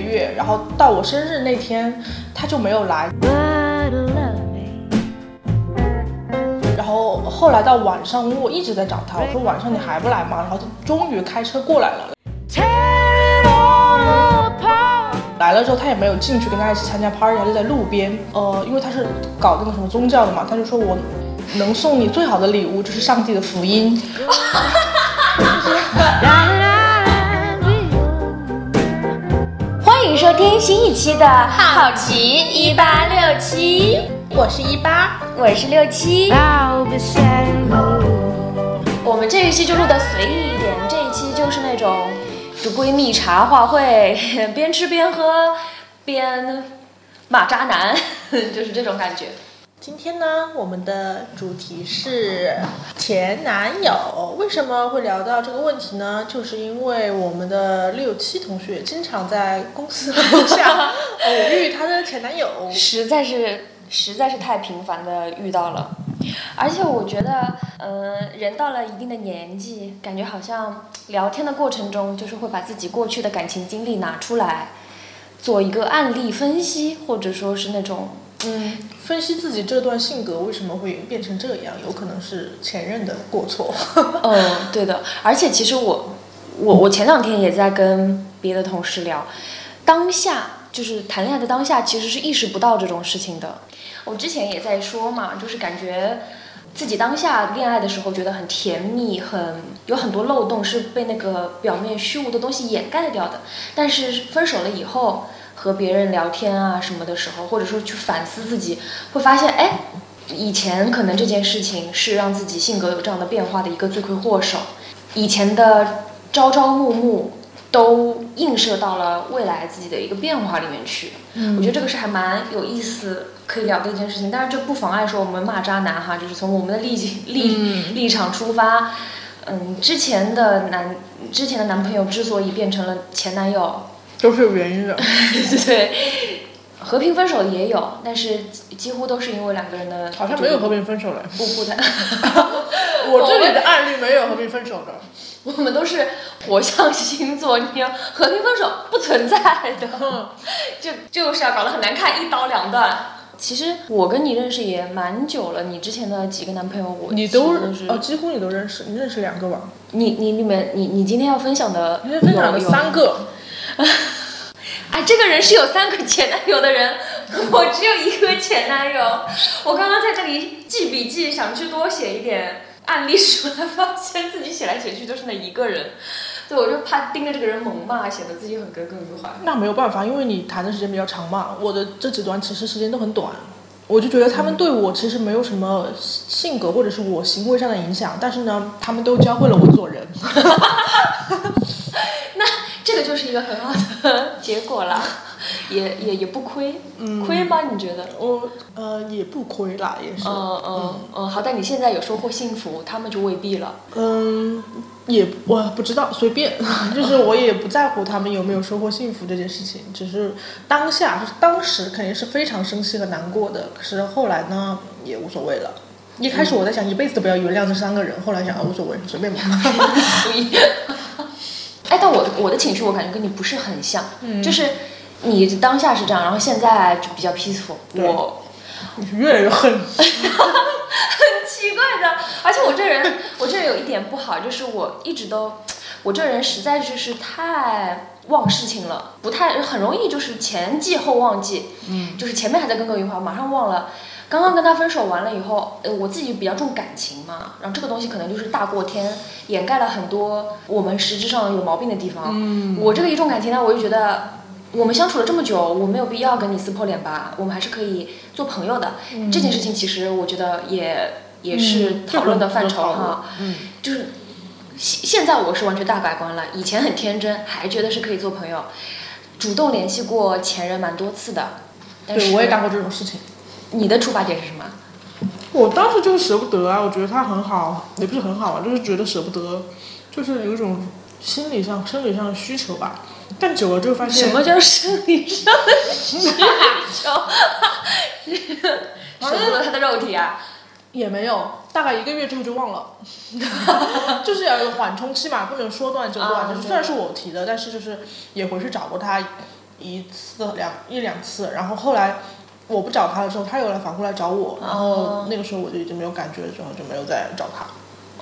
月，然后到我生日那天他就没有来。然后后来到晚上，因为我一直在找他，我说晚上你还不来吗？然后他终于开车过来了。来了之后，他也没有进去跟大家一起参加 party，他就在路边。呃，因为他是搞那个什么宗教的嘛，他就说我能送你最好的礼物就是上帝的福音。新一期的《好奇一八六七》，我是一八，我是六七。我们这一期就录的随意一点，这一期就是那种就闺蜜茶话会，边吃边喝边骂渣男，就是这种感觉。今天呢，我们的主题是前男友。为什么会聊到这个问题呢？就是因为我们的六七同学经常在公司楼下 偶遇她的前男友。实在是实在是太频繁的遇到了，而且我觉得，嗯、人到了一定的年纪，感觉好像聊天的过程中，就是会把自己过去的感情经历拿出来，做一个案例分析，或者说是那种，嗯，分析自己这段性格为什么会变成这样，有可能是前任的过错。嗯，对的。而且其实我，我我前两天也在跟别的同事聊，当下就是谈恋爱的当下，其实是意识不到这种事情的。我之前也在说嘛，就是感觉自己当下恋爱的时候觉得很甜蜜，很有很多漏洞是被那个表面虚无的东西掩盖掉的。但是分手了以后，和别人聊天啊什么的时候，或者说去反思自己，会发现，哎，以前可能这件事情是让自己性格有这样的变化的一个罪魁祸首，以前的朝朝暮暮都映射到了未来自己的一个变化里面去。嗯我觉得这个是还蛮有意思可以聊的一件事情，但是这不妨碍说我们骂渣男哈，就是从我们的立立、嗯立场出发。嗯，之前的男之前的男朋友之所以变成了前男友，都是有原因的。对对，和平分手也有，但是几乎都是因为两个人的好像没有和平分手的。不不谈。我这里的案例没有和平分手的。我们都是火象星座，你要和平分手不存在的，就就是要搞得很难看，一刀两断。其实我跟你认识也蛮久了，你之前的几个男朋友我你都认识哦，几乎你都认识，你认识两个吧？你你你们你你今天要分享的你分享了有三。个。哎，这个人是有三个前男友的人，我只有一个前男友。我刚刚在这里记笔记，想去多写一点案例出来，发现自己写来写去都是那一个人。对，我就怕盯着这个人猛骂，显得自己很耿耿于怀。那没有办法，因为你谈的时间比较长嘛。我的这几段其实时间都很短，我就觉得他们对我其实没有什么性格或者是我行为上的影响，但是呢，他们都教会了我做人。这个就是一个很好的结果了，也也也不亏，嗯亏吗？你觉得？我呃也不亏啦，也是。嗯嗯嗯，好，但你现在有收获幸福，他们就未必了。嗯，也我不知道，随便，就是我也不在乎他们有没有收获幸福这件事情，只是当下，就是当时肯定是非常生气和难过的，可是后来呢也无所谓了。一开始我在想一辈子都不要原谅这三个人，后来想啊无所谓，随便吧。哎，但我我的情绪我感觉跟你不是很像，嗯就是你当下是这样，然后现在就比较 peaceful。对我你是越来越恨。很奇怪的，而且我这人，我这人有一点不好，就是我一直都，我这人实在就是太忘事情了，不太很容易就是前记后忘记，嗯，就是前面还在耿耿于怀，马上忘了。刚刚跟他分手完了以后，呃，我自己比较重感情嘛，然后这个东西可能就是大过天，掩盖了很多我们实质上有毛病的地方。嗯我这个一重感情呢，我就觉得我们相处了这么久，我没有必要跟你撕破脸吧，我们还是可以做朋友的。嗯这件事情其实我觉得也也是嗯讨论的范畴哈，嗯就是现现在我是完全大改观了，以前很天真，还觉得是可以做朋友，主动联系过前任蛮多次的。但是对，我也干过这种事情。你的出发点是什么？我当时就是舍不得啊，我觉得他很好，也不是很好啊，就是觉得舍不得，就是有一种心理上、生理上的需求吧。但久了之后发现，什么叫生理上的需求？舍不得他的肉体啊？也没有，大概一个月之后就忘了，就是要有个缓冲期嘛，不能说断就断。啊就是虽然是我提的，但是就是也回去找过他，一次两一两次，然后后来我不找他了之后，他又来反过来找我，然后那个时候我就已经没有感觉了，之后就没有再找他。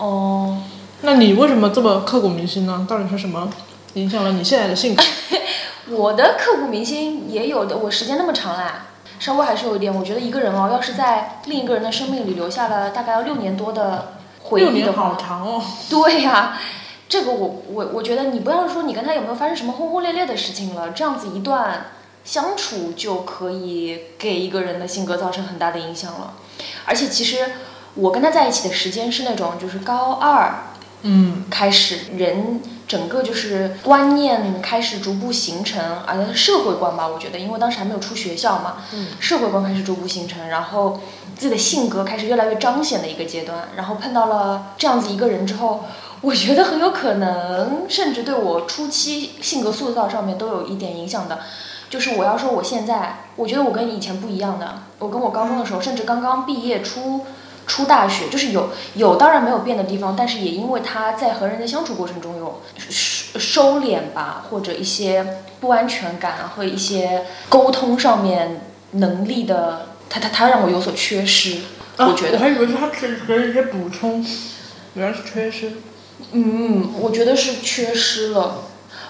哦，那你为什么这么刻骨铭心呢？到底是什么影响了你现在的性格？我的刻骨铭心也有的，我时间那么长啦，稍微还是有一点。我觉得一个人哦，要是在另一个人的生命里留下了大概要六年多的回忆的六年好，长哦。对呀、这个我我我觉得你不要说你跟他有没有发生什么轰轰烈烈的事情了，这样子一段相处就可以给一个人的性格造成很大的影响了。而且其实我跟他在一起的时间是那种就是高二嗯开始，人整个就是观念开始逐步形成，啊，社会观吧，我觉得，因为当时还没有出学校嘛，嗯社会观开始逐步形成，然后自己的性格开始越来越彰显的一个阶段，然后碰到了这样子一个人之后，我觉得很有可能，甚至对我初期性格塑造上面都有一点影响的。就是我要说，我现在，我觉得我跟以前不一样的。我跟我高中的时候，甚至刚刚毕业出出大学，就是有有当然没有变的地方，但是也因为他在和人的相处过程中有收收敛吧，或者一些不安全感啊和一些沟通上面能力的，他他他让我有所缺失，我觉得啊我。还以为是他给给人一些补充，原来是缺失。嗯，我觉得是缺失了。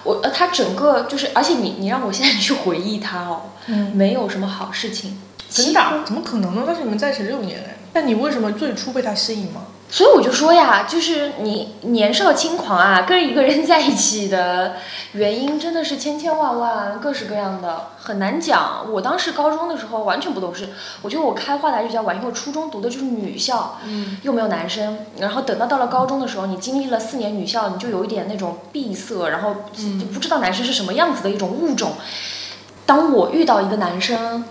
我呃，他整个就是，而且你你让我现在去回忆他哦，嗯，没有什么好事情，真的啊？怎么可能呢？但是你们在一起六年哎，那你为什么最初被他吸引吗？所以我就说呀，就是你年少轻狂啊，跟一个人在一起的原因真的是千千万万，各式各样的，很难讲。我当时高中的时候完全不懂事，我觉得我开化的还是比较晚，因为我初中读的就是女校，嗯又没有男生。然后等到到了高中的时候，你经历了四年女校，你就有一点那种闭塞，然后就不知道男生是什么样子的一种物种。当我遇到一个男生，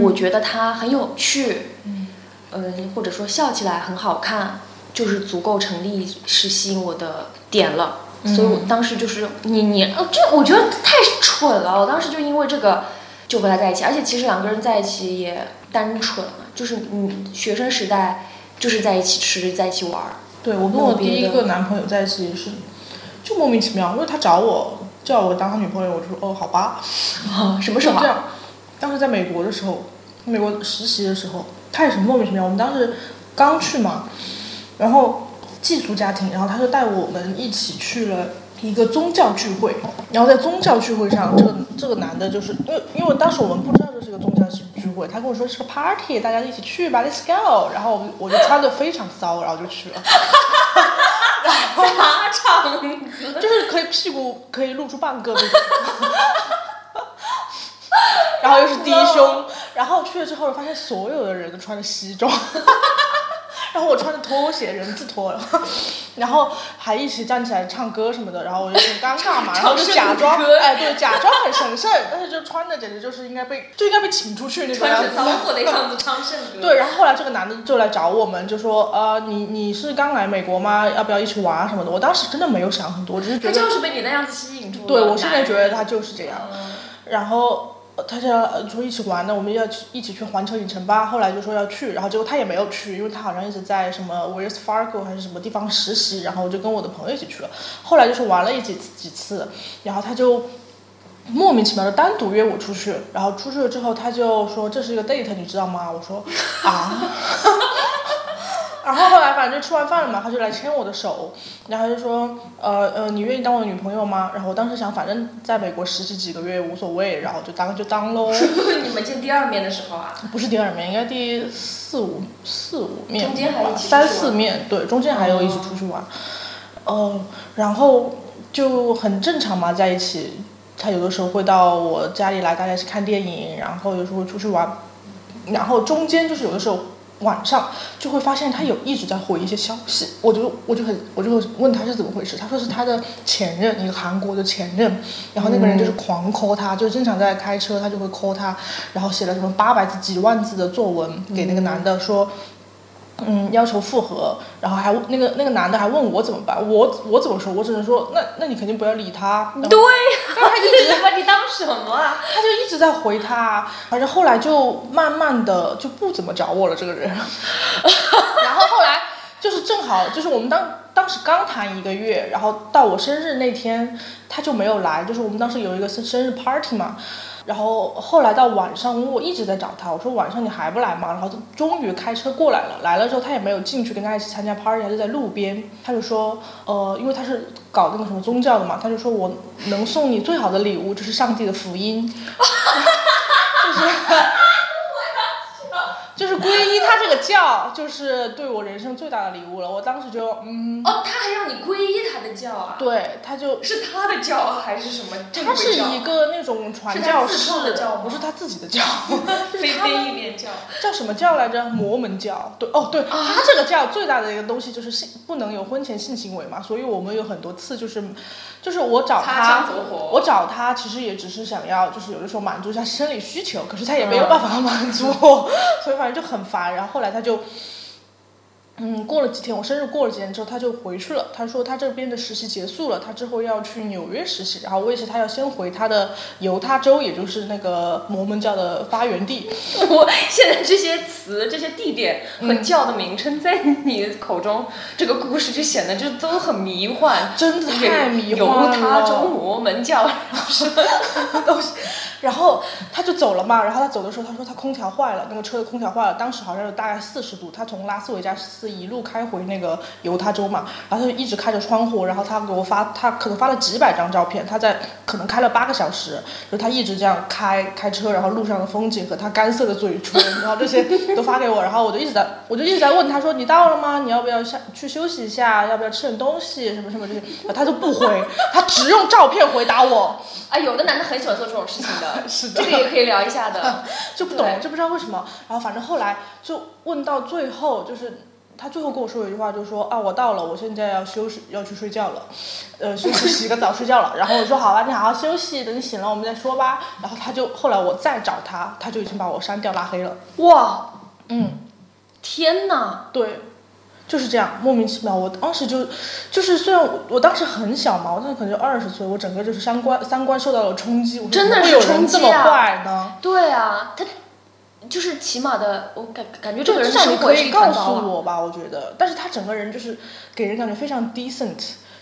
我觉得他很有趣，嗯嗯，或者说笑起来很好看，就是足够成立是吸引我的点了。所以我当时就是你你哦，这我觉得太蠢了。我当时就因为这个就和他在一起，而且其实两个人在一起也单纯，就是嗯学生时代就是在一起吃，在一起玩儿。对我跟我第一个男朋友在一起是，就莫名其妙，因为他找我叫我当他女朋友，我就说哦好吧，什么时候啊？这样。当时在美国的时候，美国实习的时候，他也是莫名其妙。我们当时刚去嘛，然后寄宿家庭，然后他就带我们一起去了一个宗教聚会。然后在宗教聚会上，这个这个男的就是因为因为当时我们不知道这是个宗教聚会，他跟我说是个 party，大家一起去吧，let's go。然后我我就穿的非常骚，然后就去了。大场子。就是可以屁股可以露出半个那种，然后又是低胸，然后去了之后发现所有的人都穿着西装，哈哈哈然后我穿着拖鞋人字拖，然 后然后还一起站起来唱歌什么的，然后我就很尴尬嘛，然后就假装哎对，假装很神圣，但是就穿的简直就是应该被就应该被请出去那种样子。货的样子 唱圣歌对，然后后来这个男的就来找我们，就说呃，你你是刚来美国吗？要不要一起玩啊什么的？我当时真的没有想很多，只是觉得，他就是被你那样子吸引住了。对我现在觉得他就是这样。嗯然后呃他就呃说一起玩的，我们要去一起去环球影城吧。后来就说要去，然后结果他也没有去，因为他好像一直在什么 Wells Fargo 还是什么地方实习，然后我就跟我的朋友一起去了。后来就是玩了一几次几次，然后他就。莫名其妙的单独约我出去，然后出去了之后，他就说这是一个 date，你知道吗？我说啊，然后后来反正就吃完饭了嘛，他就来牵我的手，然后他就说，呃呃，你愿意当我的女朋友吗？然后我当时想，反正在美国实习几个月无所谓，然后就当就当喽。你们见第二面的时候啊，不是第二面，应该第四五四五面吧，中间还一起三四面，对，中间还有一起出去玩。呃，然后就很正常嘛，在一起。他有的时候会到我家里来，大家一起看电影，然后有时候会出去玩，然后中间就是有的时候晚上就会发现他有一直在回一些消息，我就我就很我就会问他是怎么回事，他说是他的前任，一个韩国的前任，然后那个人就是狂 call 他，就经常在开车，他就会 call 他，然后写了什么八百字几万字的作文给那个男的说。嗯，要求复合，然后还那个那个男的还问我怎么办，我我怎么说？我只能说，那那你肯定不要理他。对呀、他一直把你当什么啊？他就一直在回他，反正后来就慢慢的就不怎么找我了这个人，然后后来就是正好就是我们当当时刚谈一个月，然后到我生日那天他就没有来，就是我们当时有一个生生日 party 嘛，然后后来到晚上，我一直在找他，我说晚上你还不来吗？然后他终于开车过来了，来了之后他也没有进去跟他一起参加 party，他就在路边，他就说，呃，因为他是搞那个什么宗教的嘛，他就说我能送你最好的礼物就是上帝的福音，就是。就皈依他这个教，就是对我人生最大的礼物了。我当时就嗯，哦，他还让你皈依他的教啊？对，他就是他的教还是什么？他是一个那种传教士的教，不是他自己的教，非非一面教，叫什么教来着？摩门教。对，哦，对，他这个教最大的一个东西就是性不能有婚前性行为嘛，所以我们有很多次就是。就是我找他，我找他其实也只是想要，就是有的时候满足一下生理需求，可是他也没有办法满足，所以反正就很烦。然后后来他就。嗯，过了几天，我生日过了几天之后，他就回去了。他说他这边的实习结束了，他之后要去纽约实习。然后我也是，他要先回他的犹他州，也就是那个摩门教的发源地。我现在这些词、这些地点和教的名称，在你口中，这个故事就显得就都很迷幻，真的太迷幻了。犹他州摩门教什么东西？然后他就走了嘛。然后他走的时候，他说他空调坏了，那个车的空调坏了。当时好像有大概四十度，他从拉斯维加斯一路开回那个犹他州嘛。然后他就一直开着窗户，然后他给我发，他可能发了几百张照片。他在可能开了八个小时，就他一直这样开开车，然后路上的风景和他干涩的嘴唇，然后这些都发给我。然后我就一直在，我就一直在问他说：“你到了吗？你要不要下去休息一下？要不要吃点东西？什么什么这些？”他就不回，他只用照片回答我。啊，有的男的很喜欢做这种事情的。是的这个也可以聊一下的，就不懂，就不知道为什么。然后反正后来就问到最后，就是他最后跟我说一句话，就是说啊，我到了，我现在要休息，要去睡觉了，呃，休息洗个澡睡觉了。然后我说好吧，你好好休息，等你醒了我们再说吧。然后他就后来我再找他，他就已经把我删掉拉黑了。哇，嗯，天哪，对。就是这样莫名其妙，我当时就，就是虽然我我当时很小嘛，我当时可能就二十岁，我整个就是三观三观受到了冲击，我真的是冲击啊！对啊，他就是起码的，我感感觉这个人至少你可以告诉我吧，我觉得，但是他整个人就是给人感觉非常 decent，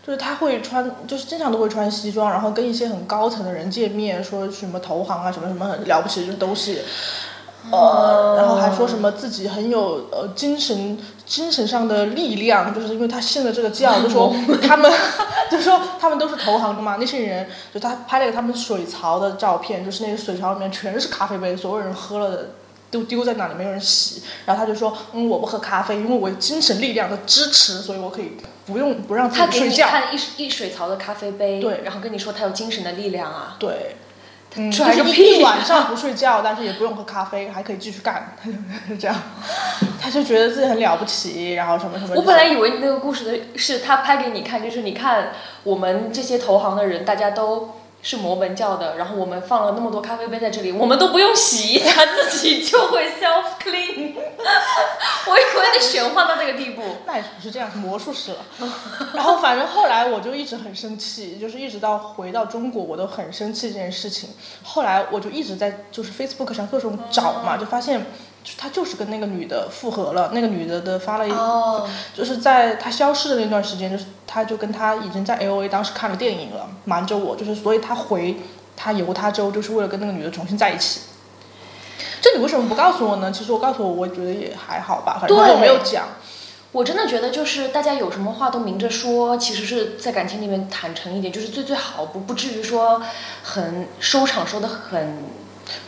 就是他会穿，就是经常都会穿西装，然后跟一些很高层的人见面，说什么投行啊什么什么很了不起的东西。呃，然后还说什么自己很有呃精神精神上的力量，就是因为他信了这个教，就说他们 就说他们都是投行的嘛，那些人就他拍了个他们水槽的照片，就是那个水槽里面全是咖啡杯，所有人喝了的都丢在那里，没有人洗。然后他就说，嗯，我不喝咖啡，因为我有精神力量的支持，所以我可以不用不让自己睡觉。他给你看一一水槽的咖啡杯，对，然后跟你说他有精神的力量啊，对。嗯，就是一晚上不睡觉，但是也不用喝咖啡，还可以继续干，就 这样。他就觉得自己很了不起，然后什么什么。我本来以为那个故事的是他拍给你看，就是你看我们这些投行的人，大家都。是摩门教的，然后我们放了那么多咖啡杯在这里，我们都不用洗，它自己就会 self clean。我以为你玄幻到这个地步，那也不是这样，魔术师了。然后反正后来我就一直很生气，就是一直到回到中国，我都很生气这件事情。后来我就一直在就是 Facebook 上各种找嘛，就发现。他就是跟那个女的复合了，那个女的的发了一，就是在他消失的那段时间，就是他就跟他已经在 L A 当时看了电影了，瞒着我，就是所以他回他犹他州就是为了跟那个女的重新在一起。这你为什么不告诉我呢？其实我告诉我，我觉得也还好吧，反正我没有讲。我真的觉得就是大家有什么话都明着说，其实是在感情里面坦诚一点，就是最最好，不不至于说很收场收的很。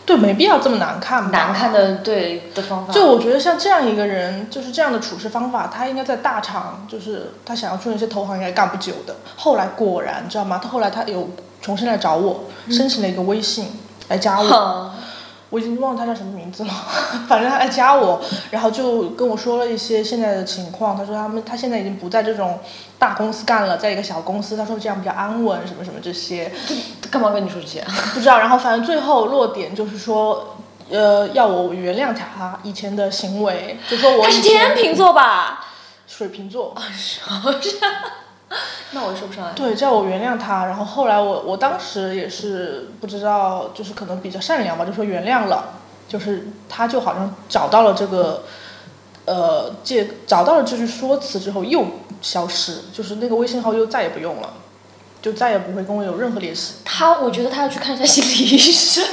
对，没必要这么难看吧？难看的对的方法。就我觉得像这样一个人，就是这样的处事方法，他应该在大厂，就是他想要做那些投行应该干不久的。后来果然，知道吗？他后来他有重新来找我，申请了一个微信来加我。我已经忘了他叫什么名字了，反正他来加我，然后就跟我说了一些现在的情况。他说他们他现在已经不在这种大公司干了，在一个小公司。他说这样比较安稳，什么什么这些。干嘛跟你说这些？不知道。然后反正最后落点就是说，呃，要我原谅他以前的行为，就说我。他是天秤座吧？水瓶座。是 那我说不上来。对，叫我原谅他，然后后来我我当时也是不知道，就是可能比较善良吧，就说原谅了，就是他就好像找到了这个，呃，借找到了这句说辞之后又消失，就是那个微信号又再也不用了，就再也不会跟我有任何联系。他，我觉得他要去看一下心理医生。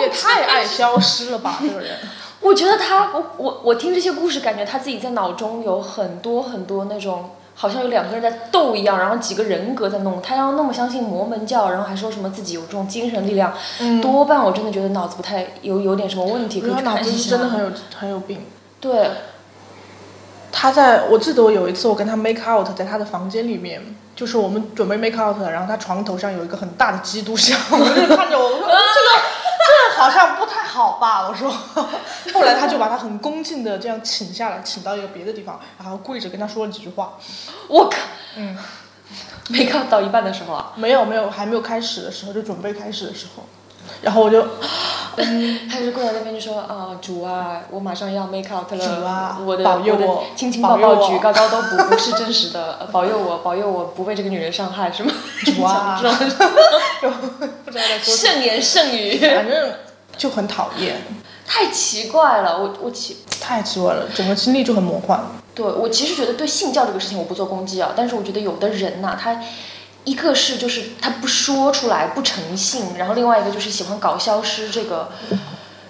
也太爱消失了吧，这个人。我觉得他，我我我听这些故事，感觉他自己在脑中有很多很多那种，好像有两个人在斗一样，然后几个人格在弄。他要那么相信摩门教，然后还说什么自己有这种精神力量，多半我真的觉得脑子不太有有点什么问题，可以去看一下。真的很有很有病。对。他在我记得我有一次我跟他 make out 在他的房间里面，就是我们准备 make out，然后他床头上有一个很大的基督像，我就看着我说这个 这好像不太好吧，我说，后来他就把他很恭敬的这样请下来，请到一个别的地方，然后跪着跟他说了几句话。我靠，嗯，make out 到一半的时候啊？没有没有，还没有开始的时候，就准备开始的时候。然后我就，他就过来那边就说啊，主啊，我马上要 make out 了，主啊，我的保佑我，亲亲抱抱举高高都不不是真实的，保佑我，保佑我不被这个女人伤害，是吗？主啊，这种，不知道在说圣言圣语，反正就很讨厌，太奇怪了，我我奇，太奇怪了，整个经历就很魔幻。对我其实觉得对性教这个事情我不做攻击啊，但是我觉得有的人呐，他。一个是就是他不说出来不诚信，然后另外一个就是喜欢搞消失这个，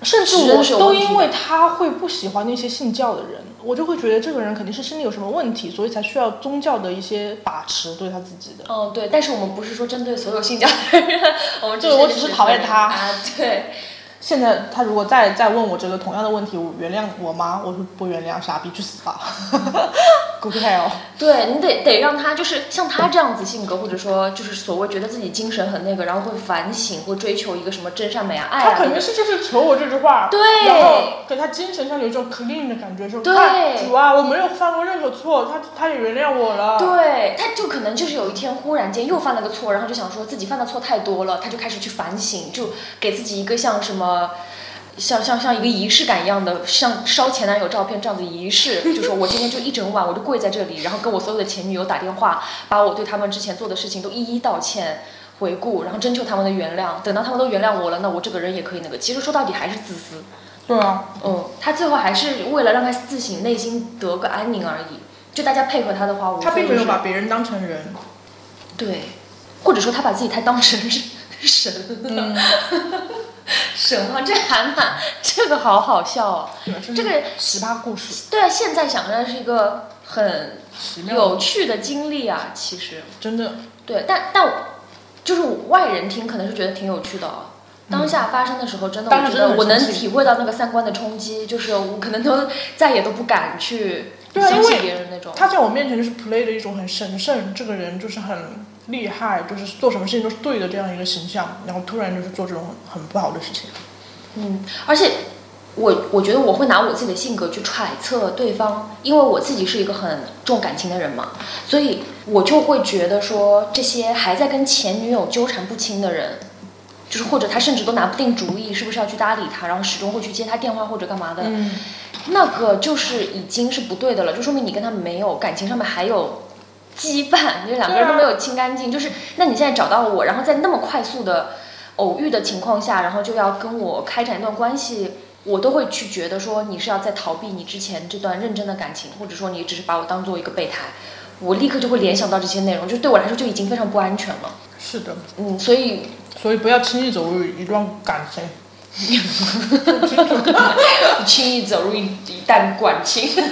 甚至我都因为他会不喜欢那些信教的人，我就会觉得这个人肯定是心里有什么问题，所以才需要宗教的一些把持对他自己的。嗯，对，但是我们不是说针对所有信教的人，我们就我只是讨厌他啊。对。现在他如果再再问我这个同样的问题，我原谅我吗？我说不原谅，傻逼去死吧，Good hell。对你得得让他就是像他这样子性格，或者说就是所谓觉得自己精神很那个，然后会反省，会追求一个什么真善美啊爱啊。他肯定是就是求我这句话，对，然后给他精神上有一种 clean 的感觉，说对，主啊，我没有犯过任何错，他他也原谅我了。对，他就可能就是有一天忽然间又犯了个错，然后就想说自己犯的错太多了，他就开始去反省，就给自己一个像什么。像像像一个仪式感一样的，像烧前男友照片这样的仪式，就说我今天就一整晚我就跪在这里，然后跟我所有的前女友打电话，把我对他们之前做的事情都一一道歉、回顾，然后征求他们的原谅。等到他们都原谅我了，那我这个人也可以那个。其实说到底还是自私。对啊。嗯，他最后还是为了让他自省内心得个安宁而已。就大家配合他的话，他并没有把别人当成人。对，或者说他把自己太当成是神了。神话这还蛮这个好好笑哦，这个十八故事。对啊，现在想来是一个很有趣的经历啊，其实真的。对，但但就是外人听可能是觉得挺有趣的，当下发生的时候真的，我觉得我能体会到那个三观的冲击，就是我可能都再也都不敢去相信别人那种。他在我面前就是 play 的一种很神圣，这个人就是很。厉害，就是做什么事情都是对的这样一个形象，然后突然就是做这种很不好的事情。嗯，而且我我觉得我会拿我自己的性格去揣测对方，因为我自己是一个很重感情的人嘛，所以我就会觉得说这些还在跟前女友纠缠不清的人，就是或者他甚至都拿不定主意是不是要去搭理他，然后始终会去接他电话或者干嘛的，那个就是已经是不对的了，就说明你跟他没有感情上面还有。羁绊，就两个人都没有清干净。就是，那你现在找到我，然后在那么快速的偶遇的情况下，然后就要跟我开展一段关系，我都会去觉得说你是要在逃避你之前这段认真的感情，或者说你只是把我当做一个备胎。我立刻就会联想到这些内容，就对我来说就已经非常不安全了。是的，嗯，所以，所以不要轻易走入一段感情，轻易走入一一段感情。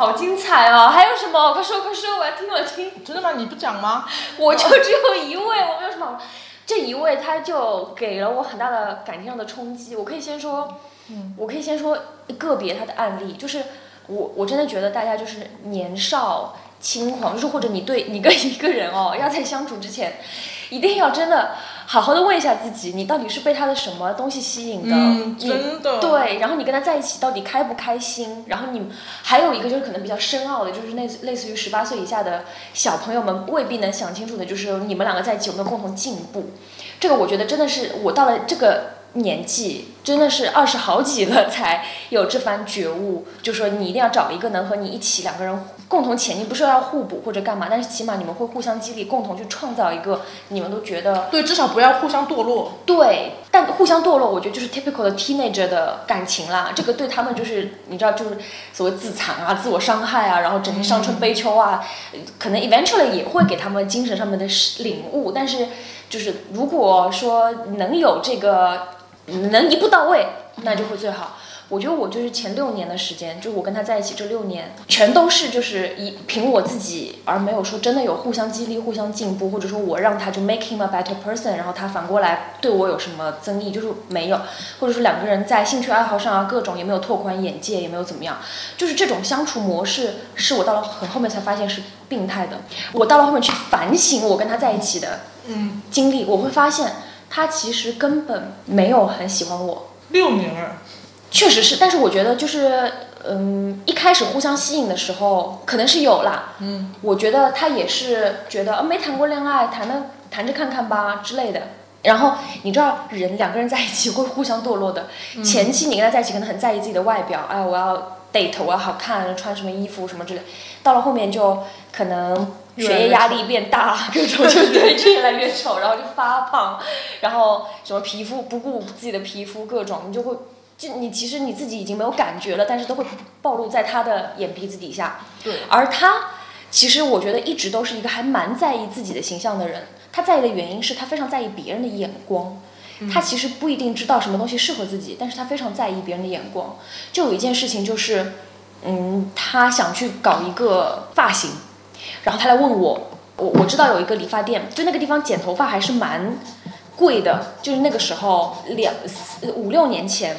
好精彩哦！还有什么？快说快说，我要听我听。真的吗？你不讲吗？我就只有一位，我没有什么。这一位他就给了我很大的感情上的冲击。我可以先说，我可以先说个别他的案例，就是我我真的觉得大家就是年少轻狂，就是或者你对你跟一个人哦，要在相处之前，一定要真的。好好的问一下自己，你到底是被他的什么东西吸引的？嗯，真的。对，然后你跟他在一起到底开不开心？然后你还有一个就是可能比较深奥的，就是类似类似于十八岁以下的小朋友们未必能想清楚的，就是你们两个在一起有没有共同进步？这个我觉得真的是我到了这个。年纪真的是二十好几了才有这番觉悟，就说你一定要找一个能和你一起两个人共同前进，不是要互补或者干嘛，但是起码你们会互相激励，共同去创造一个你们都觉得对，至少不要互相堕落。对，但互相堕落，我觉得就是 typical 的 teenager 的感情啦。这个对他们就是你知道，就是所谓自残啊、自我伤害啊，然后整天伤春悲秋啊，可能 eventually 也会给他们精神上面的领悟，但是。就是如果说能有这个能一步到位，那就会最好。我觉得我就是前六年的时间，就我跟他在一起这六年，全都是就是以凭我自己，而没有说真的有互相激励、互相进步，或者说我让他就 make him a better person，然后他反过来对我有什么增益，就是没有，或者说两个人在兴趣爱好上啊各种也没有拓宽眼界，也没有怎么样，就是这种相处模式是我到了很后面才发现是病态的。我到了后面去反省我跟他在一起的嗯，经历，我会发现他其实根本没有很喜欢我。六年了，确实是，但是我觉得就是，嗯，一开始互相吸引的时候，可能是有啦。嗯，我觉得他也是觉得、啊、没谈过恋爱，谈的谈着看看吧之类的。然后你知道，人两个人在一起会互相堕落的。前期你跟他在一起可能很在意自己的外表，哎，我要 date，我要好看，穿什么衣服什么之类。到了后面就可能学业压力变大，各种就 对，就越来越丑，然后就发胖，然后什么皮肤不顾自己的皮肤，各种你就会。就你其实你自己已经没有感觉了，但是都会暴露在他的眼皮子底下。对，而他其实我觉得一直都是一个还蛮在意自己的形象的人。他在意的原因是他非常在意别人的眼光。他其实不一定知道什么东西适合自己，但是他非常在意别人的眼光。就有一件事情就是，嗯，他想去搞一个发型，然后他来问我，我我知道有一个理发店，就那个地方剪头发还是蛮贵的，就是那个时候两四五六年前，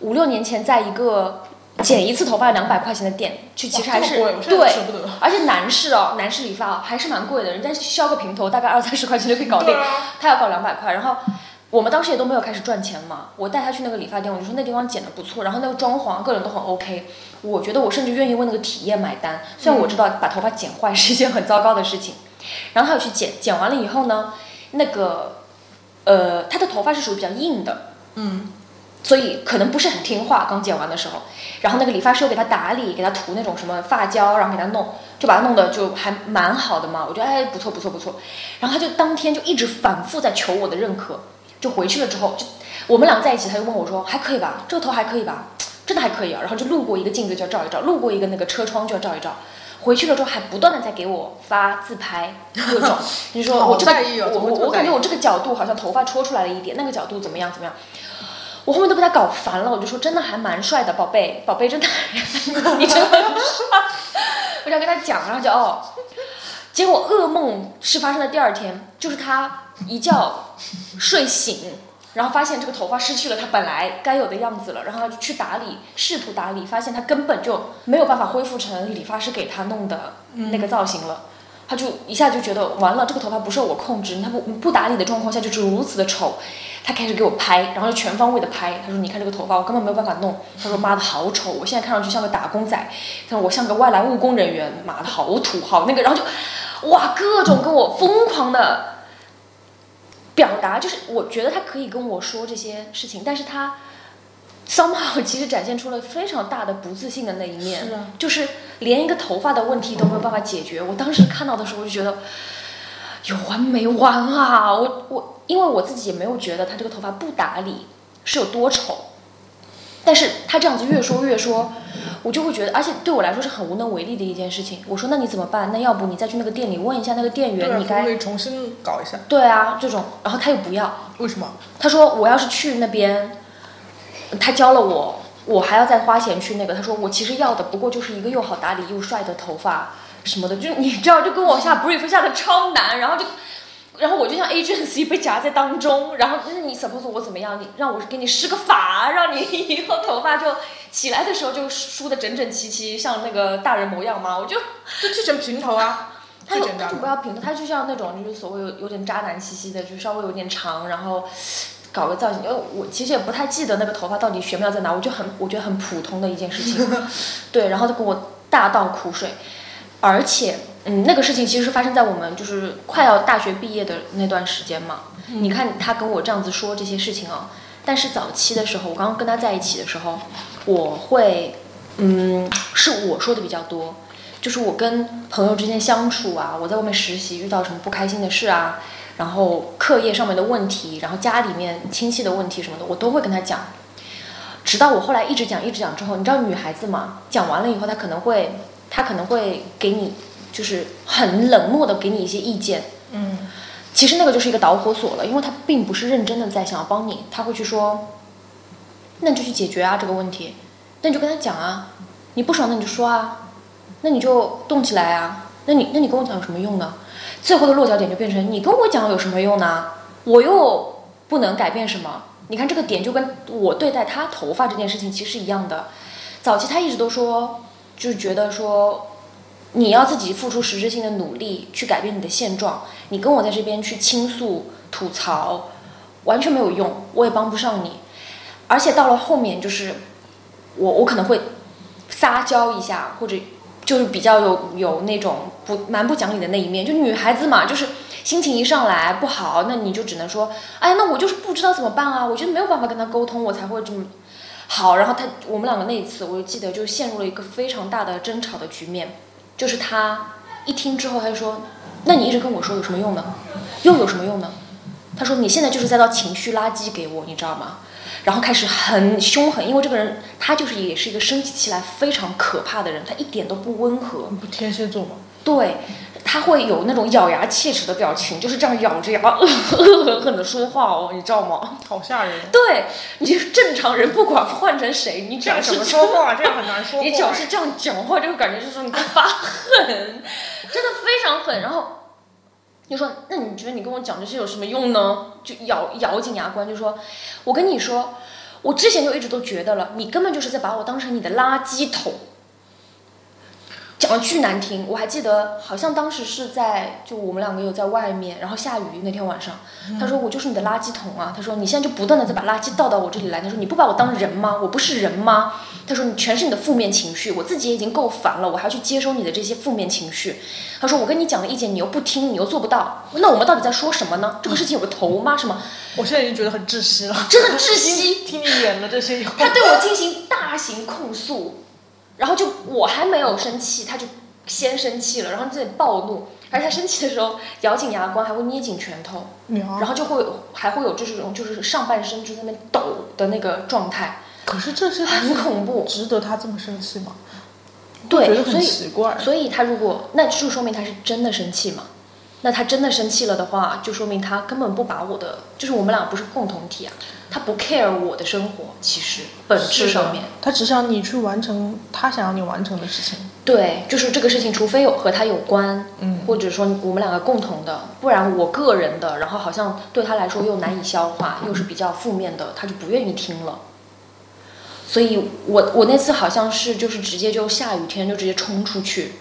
五六年前在一个剪一次头发两百块钱的店，去其实还是对而且男士哦，男士理发哦还是蛮贵的，人家削个平头大概二三十块钱就可以搞定，啊，他要搞两百块，然后我们当时也都没有开始赚钱嘛，我带他去那个理发店，我就说那地方剪的不错，然后那个装潢个人都很 OK，我觉得我甚至愿意为那个体验买单，虽然我知道把头发剪坏是一件很糟糕的事情，然后他有去剪，剪完了以后呢，那个呃他的头发是属于比较硬的，嗯，所以可能不是很听话，刚剪完的时候，然后那个理发师又给他打理，给他涂那种什么发胶，然后给他弄，就把他弄得就还蛮好的嘛。我觉得哎不错不错不错，然后他就当天就一直反复在求我的认可，就回去了之后，就我们俩在一起，他就问我说还可以吧，这个头还可以吧，真的还可以啊。然后就路过一个镜子就要照一照，路过一个那个车窗就要照一照。回去了之后还不断的在给我发自拍，各种，你说我这个在意哦我我我感觉我这个角度好像头发戳出来了一点，那个角度怎么样怎么样，我后面都被他搞烦了，我就说真的还蛮帅的，宝贝，宝贝真的，你真的很帅。我想跟他讲，然后就哦，结果噩梦是发生的第二天，就是他一觉睡醒，然后发现这个头发失去了它本来该有的样子了，然后他就去打理，试图打理，发现他根本就没有办法恢复成理发师给他弄的那个造型了。他就一下就觉得完了，这个头发不受我控制，他不不打理的状况下就是如此的丑。他开始给我拍，然后就全方位的拍。他说：“你看这个头发，我根本没有办法弄。”他说：“妈的，好丑！我现在看上去像个打工仔，他说我像个外来务工人员，妈的，好土，好那个。”然后就哇，各种跟我疯狂的表达，就是我觉得他可以跟我说这些事情，但是他 somehow 其实展现出了非常大的不自信的那一面，是啊就是连一个头发的问题都没有办法解决。我当时看到的时候，我就觉得有完没完啊！我我因为我自己也没有觉得他这个头发不打理是有多丑，但是他这样子越说越说，我就会觉得，而且对我来说是很无能为力的一件事情。我说那你怎么办？那要不你再去那个店里问一下那个店员，你可不可该以重新搞一下？对啊这种，然后他又不要。为什么？他说我要是去那边，他教了我，我还要再花钱去那个。他说我其实要的不过就是一个又好打理又帅的头发什么的，就你知道，就跟我下 brief 下的超难，然后就。然后我就像 agency 被夹在当中，然后那你 suppose 我怎么样？你让我给你施个法，让你以后头发就起来的时候就梳的整整齐齐，像那个大人模样吗？我就就剃成平头啊，他。就不要平头，他就像那种就是所谓有有点渣男气息的，就稍微有点长，然后搞个造型。因为我其实也不太记得那个头发到底玄妙在哪，我就很 我觉得很普通的一件事情。对，然后他跟我大倒苦水，而且嗯，那个事情其实是发生在我们就是快要大学毕业的那段时间嘛。你看他跟我这样子说这些事情啊，但是早期的时候，我刚刚跟他在一起的时候，我会嗯，是我说的比较多。就是我跟朋友之间相处啊，我在外面实习遇到什么不开心的事啊，然后课业上面的问题，然后家里面亲戚的问题什么的，我都会跟他讲。直到我后来一直讲一直讲之后，你知道女孩子嘛，讲完了以后，她可能会，她可能会给你就是很冷漠的给你一些意见，嗯，其实那个就是一个导火索了，因为他并不是认真的在想要帮你，他会去说，那你就去解决啊这个问题，那你就跟他讲啊，你不爽那你就说啊，那你就动起来啊，那你那你跟我讲有什么用呢？最后的落脚点就变成你跟我讲有什么用呢？我又不能改变什么。你看这个点就跟我对待他头发这件事情其实一样的。早期他一直都说，就是觉得说，你要自己付出实质性的努力去改变你的现状。你跟我在这边去倾诉吐槽，完全没有用，我也帮不上你。而且到了后面，就是我我可能会撒娇一下，或者就是比较有有那种不蛮不讲理的那一面。就女孩子嘛，就是心情一上来不好，那你就只能说，哎，那我就是不知道怎么办啊，我觉得没有办法跟他沟通，我才会这么。好，然后他我们两个那一次，我就记得就陷入了一个非常大的争吵的局面，就是他一听之后他就说，那你一直跟我说有什么用呢？又有什么用呢？他说你现在就是在倒情绪垃圾给我，你知道吗？然后开始很凶狠，因为这个人他就是也是一个生起气来非常可怕的人，他一点都不温和。不天蝎座吗？对。他会有那种咬牙切齿的表情，就是这样咬着牙，恶狠狠的说话哦，你知道吗？好吓人。对，你正常人，不管换成谁，你只要怎么说话，这样很难说。你只要是这样讲话，就感觉就是你在发狠，真的非常狠。然后就说，那你觉得你跟我讲这些有什么用呢？就咬咬紧牙关，就说，我跟你说，我之前就一直都觉得了，你根本就是在把我当成你的垃圾桶。讲的巨难听，我还记得，好像当时是在就我们两个有在外面，然后下雨那天晚上，他说我就是你的垃圾桶啊，他说你现在就不断的在把垃圾倒到我这里来，他说你不把我当人吗？我不是人吗？他说你全是你的负面情绪，我自己也已经够烦了，我还要去接收你的这些负面情绪。他说我跟你讲的意见你又不听，你又做不到，那我们到底在说什么呢？这个事情有个头吗？什么？我现在已经觉得很窒息了，真的窒息。听你演了这些以后，他对我进行大型控诉。然后就我还没有生气，他就先生气了，然后自己暴怒，而且他生气的时候咬紧牙关，还会捏紧拳头，然后就会还会有这种就是上半身就在那抖的那个状态。可是这是很恐怖，值得他这么生气吗？对，所以所以他如果那就说明他是真的生气嘛。那他真的生气了的话，就说明他根本不把我的，就是我们俩不是共同体啊，他不 care 我的生活，其实本质上面，他只想你去完成他想要你完成的事情。对，就是这个事情，除非有和他有关，嗯，或者说我们两个共同的，不然我个人的，然后好像对他来说又难以消化，又是比较负面的，他就不愿意听了。所以我我那次好像是就是直接就下雨天就直接冲出去。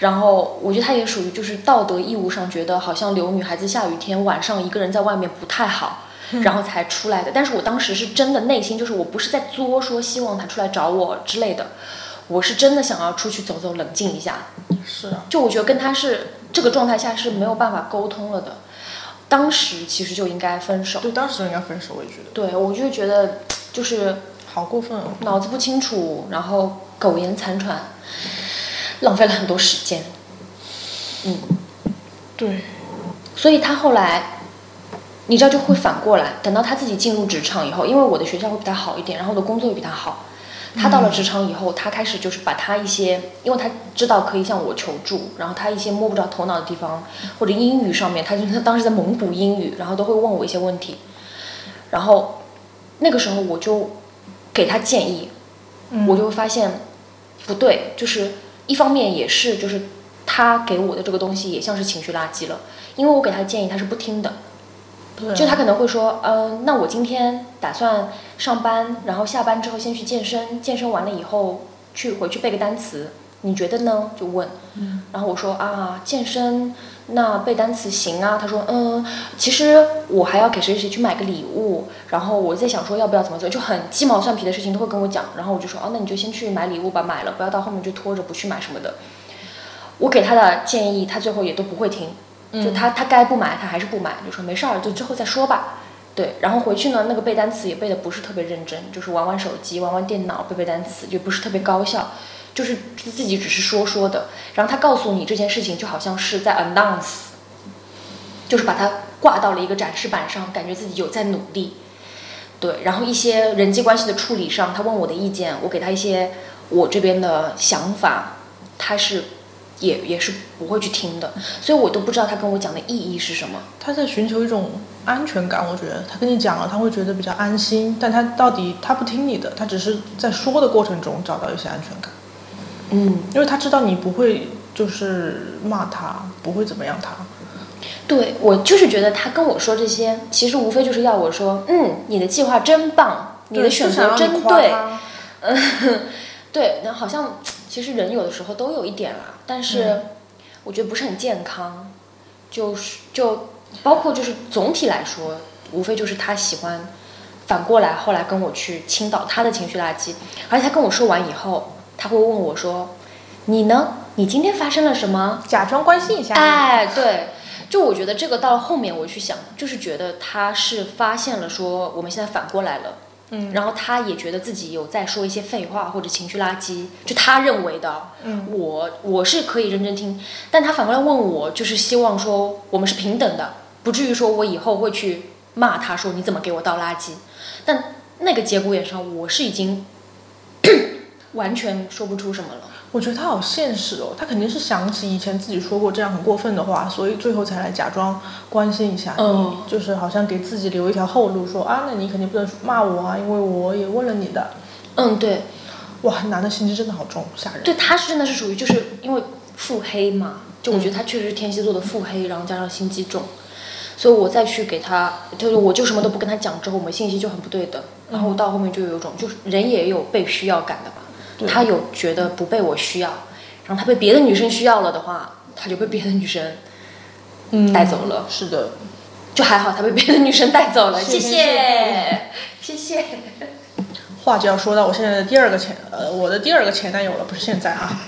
然后我觉得他也属于就是道德义务上觉得好像留女孩子下雨天晚上一个人在外面不太好，然后才出来的。但是我当时是真的内心就是我不是在作说希望他出来找我之类的，我是真的想要出去走走冷静一下。是啊，就我觉得跟他是这个状态下是没有办法沟通了的。当时其实就应该分手。对，当时就应该分手，我也觉得。对，我就觉得就是好过分，脑子不清楚，然后苟延残喘。浪费了很多时间，嗯，对，所以他后来，你知道就会反过来，等到他自己进入职场以后，因为我的学校会比他好一点，然后我的工作也比他好，他到了职场以后，他开始就是把他一些，因为他知道可以向我求助，然后他一些摸不着头脑的地方，或者英语上面，他就他当时在猛补英语，然后都会问我一些问题，然后那个时候我就给他建议，我就会发现不对，就是。一方面也是，就是他给我的这个东西也像是情绪垃圾了，因为我给他建议他是不听的，就他可能会说，嗯，那我今天打算上班，然后下班之后先去健身，健身完了以后去回去背个单词，你觉得呢？就问，然后我说啊，健身那背单词行啊，他说嗯，其实我还要给谁谁去买个礼物，然后我在想说要不要怎么做，就很鸡毛蒜皮的事情都会跟我讲，然后我就说哦，那你就先去买礼物吧，买了不要到后面就拖着不去买什么的。我给他的建议，他最后也都不会听，就他他该不买他还是不买，就说没事儿，就之后再说吧。对，然后回去呢，那个背单词也背的不是特别认真，就是玩玩手机，玩玩电脑，背背单词，就不是特别高效。就是自己只是说说的，然后他告诉你这件事情，就好像是在 announce，就是把它挂到了一个展示板上，感觉自己有在努力。对，然后一些人际关系的处理上，他问我的意见，我给他一些我这边的想法，他是也也是不会去听的，所以我都不知道他跟我讲的意义是什么。他在寻求一种安全感，我觉得他跟你讲了，他会觉得比较安心，但他到底他不听你的，他只是在说的过程中找到一些安全感，嗯，因为他知道你不会就是骂他，不会怎么样他。对我就是觉得他跟我说这些，其实无非就是要我说，嗯，你的计划真棒，你的选择真对，嗯，对，那好像其实人有的时候都有一点啦，但是嗯我觉得不是很健康，就是就包括就是总体来说，无非就是他喜欢反过来后来跟我去倾倒他的情绪垃圾，而且他跟我说完以后，他会问我说：“你呢？你今天发生了什么？”假装关心一下你。哎，对，就我觉得这个到了后面我去想，就是觉得他是发现了说我们现在反过来了。嗯。然后他也觉得自己有在说一些废话或者情绪垃圾，就他认为的，嗯。我我是可以认真听，但他反过来问我，就是希望说我们是平等的，不至于说我以后会去骂他说你怎么给我倒垃圾，但那个节骨眼上我是已经 完全说不出什么了。我觉得他好现实哦，他肯定是想起以前自己说过这样很过分的话，所以最后才来假装关心一下你，嗯就是好像给自己留一条后路，说啊，那你肯定不能骂我啊，因为我也问了你的。嗯，对，哇，男的心机真的好重，吓人。对，他是真的是属于就是因为腹黑嘛，就我觉得他确实是天蝎座的腹黑，然后加上心机重，所以我再去给他，就是我就什么都不跟他讲之后，我们信息就很不对等，然后到后面就有一种就是人也有被需要感的吧，对他有觉得不被我需要，然后他被别的女生需要了的话，他就被别的女生嗯。带走了。是的，就还好，他被别的女生带走了，谢。谢谢。谢谢。话就要说到我现在的第二个前，呃，我的第二个前男友了，不是现在啊。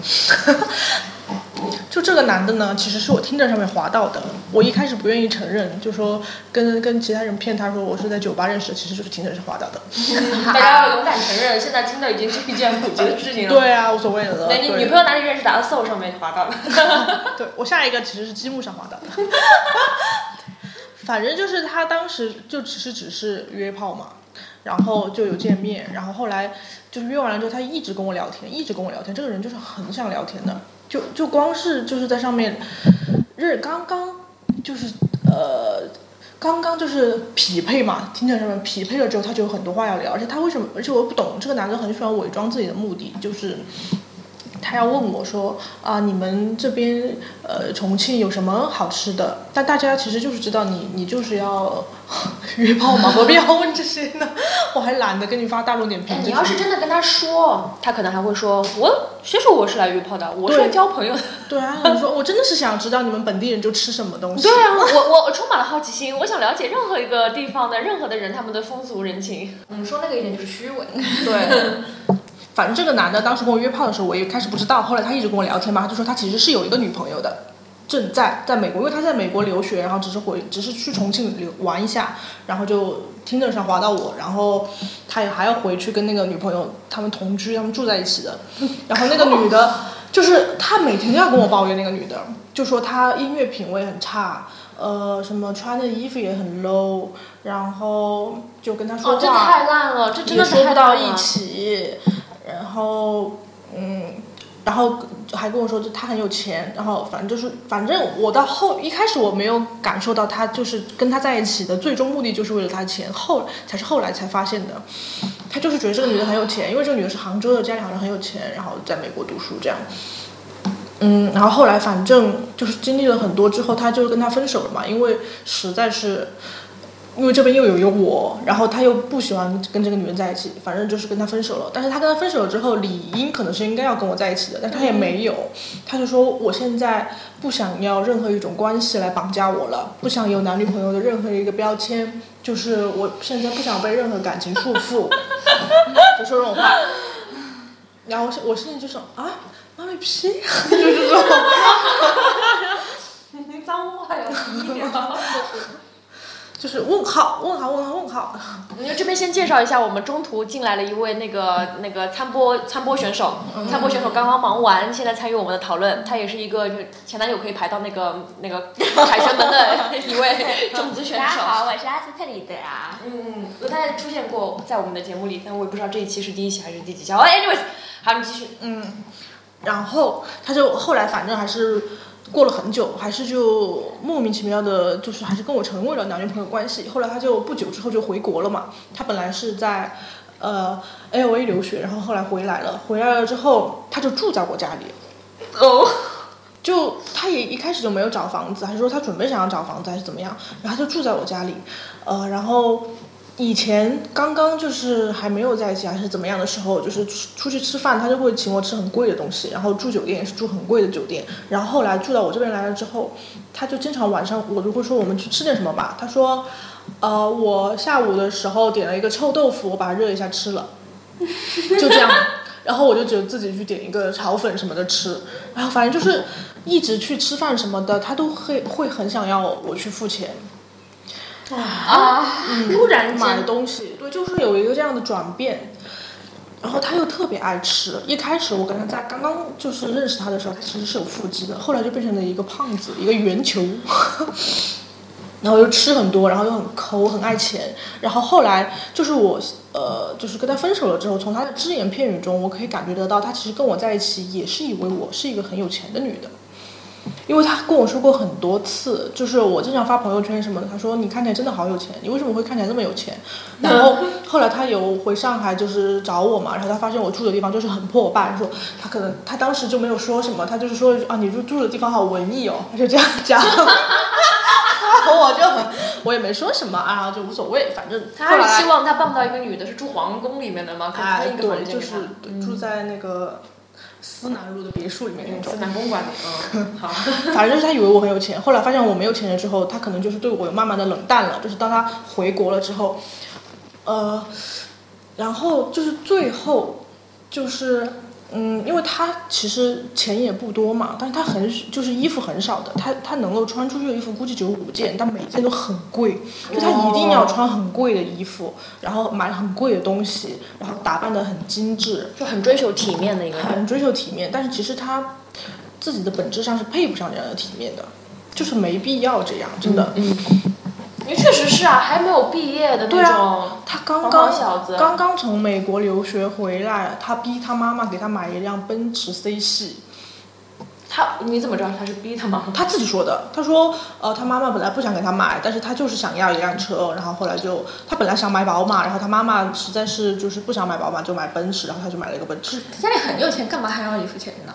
就这个男的呢，其实是我听着上面滑到的。我一开始不愿意承认，就说跟跟其他人骗他说我是在酒吧认识的，其实就是听着是滑到的。大家要勇敢承认，现在听的已经是一件普及的事情了。对啊，无所谓了。那你女朋友哪里认识的？啊，Soul 上面滑到的。对我下一个其实是积木上滑到的。反正就是他当时就只是只是约炮嘛，然后就有见面，然后后来就是约完了之后，他一直跟我聊天，一直跟我聊天。这个人就是很想聊天的，就就光是就是在上面认刚刚就是呃。刚刚就是匹配嘛，听着上面匹配了之后，他就有很多话要聊，而且他为什么？而且我不懂，这个男的很喜欢伪装自己的目的，就是他要问我说啊，你们这边呃重庆有什么好吃的？但大家其实就是知道你你就是要约炮嘛，何必要问这些呢？我还懒得跟你发大众点评哎，。你要是真的跟他说，他可能还会说：“我谁说我是来约炮的？我是来交朋友的。对啊，你说我真的是想知道你们本地人就吃什么东”西。对啊，我我我充满了好奇心，我想了解任何一个地方的任何的人他们的风俗人情。我们，说那个一点就是虚伪。对，反正这个男的当时跟我约炮的时候，我也开始不知道，后来他一直跟我聊天嘛，他就说他其实是有一个女朋友的，正在在美国，因为他在美国留学，然后只是回只是去重庆留玩一下，然后就听着上滑到我，然后他也还要回去跟那个女朋友他们同居，他们住在一起的，然后那个女的，就是他每天都要跟我抱怨那个女的，就说她音乐品味很差。呃，什么穿的衣服也很 low，然后就跟他说哦，这太烂了，这真的也说不到一。起，然后嗯，然后还跟我说就他很有钱，然后反正就是反正我到后一开始我没有感受到他就是跟他在一起的最终目的就是为了他的钱，后才是后来才发现的，他就是觉得这个女的很有钱，因为这个女的是杭州的，家里好像很有钱，然后在美国读书这样。嗯，然后后来反正就是经历了很多之后，他就跟他分手了嘛，因为实在是，因为这边又有一个我，然后他又不喜欢跟这个女人在一起，反正就是跟他分手了。但是他跟他分手了之后，理应可能是应该要跟我在一起的，但他也没有，他就说我现在不想要任何一种关系来绑架我了，不想有男女朋友的任何一个标签，就是我现在不想被任何感情束缚，就说这种话。然后我我心里就说啊，妈咪批，就是这种。脏话呀低一点。就是问号，问号，问号，问号。你就这边先介绍一下，我们中途进来了一位那个那个参播参播选手，参播选手刚刚忙完，现在参与我们的讨论。他也是一个就前男友可以排到那个那个 凯旋门的一位 种子选手。大家好，我是阿斯特里的啊。嗯，他也出现过在我们的节目里，但我也不知道这一期是第一期还是第几期。哦，anyways，好，你继续。嗯，然后他就后来反正还是过了很久，还是就莫名其妙的，就是还是跟我成为了男女朋友关系。后来他就不久之后就回国了嘛，他本来是在呃 L A 留学，然后后来回来了，回来了之后他就住在我家里。哦，就他也一开始就没有找房子，还是说他准备想要找房子还是怎么样，然后他就住在我家里，呃，然后以前刚刚就是还没有在一起还是怎么样的时候，就是出出去吃饭，他就会请我吃很贵的东西，然后住酒店也是住很贵的酒店，然后后来住到我这边来了之后，他就经常晚上我就会说我们去吃点什么吧，他说，呃，我下午的时候点了一个臭豆腐，我把它热一下吃了，就这样。然后我就觉得自己去点一个炒粉什么的吃，然后反正就是一直去吃饭什么的，他都会会很想要我去付钱。啊，突然买间，东西，对，就是有一个这样的转变。然后他又特别爱吃，一开始我跟他在刚刚就是认识他的时候，他其实是有腹肌的，后来就变成了一个胖子，一个圆球。然后又吃很多，然后又很抠，很爱钱。然后后来就是我，呃，就是跟他分手了之后，从他的只言片语中，我可以感觉得到，他其实跟我在一起也是以为我是一个很有钱的女的。因为他跟我说过很多次，就是我经常发朋友圈什么的，他说你看起来真的好有钱，你为什么会看起来那么有钱？然后后来他有回上海就是找我嘛，然后他发现我住的地方就是很破败，说他可能他当时就没有说什么，他就是说啊你住住的地方好文艺哦，他就这样讲。我就很，我也没说什么啊，就无所谓，反正他希望他傍到一个女的是住皇宫里面的吗？可以一个对，房间给就是住在那个思南路的别墅里面那种思。南公馆里，嗯，好，反正就是他以为我很有钱，后来发现我没有钱了之后，他可能就是对我有慢慢的冷淡了。就是当他回国了之后，呃，然后就是最后就是嗯，因为他其实钱也不多嘛，但是他很就是衣服很少的，他他能够穿出去的衣服估计只有五件，但每件都很贵，就他一定要穿很贵的衣服，然后买很贵的东西，然后打扮的很精致，就很追求体面的一个人。很追求体面，但是其实他自己的本质上是配不上这样的体面的，就是没必要这样，真的。嗯，实是啊，还没有毕业的对那种啊，他刚刚刚刚从美国留学回来，他逼他妈妈给他买一辆奔驰 C 系，他你怎么知道他是逼他妈妈？他自己说的。他说，呃，他妈妈本来不想给他买，但是他就是想要一辆车，然后后来就他本来想买宝马，然后他妈妈实在是就是不想买宝马，就买奔驰，然后他就买了一个奔驰。家里很有钱，干嘛还要你付钱呢？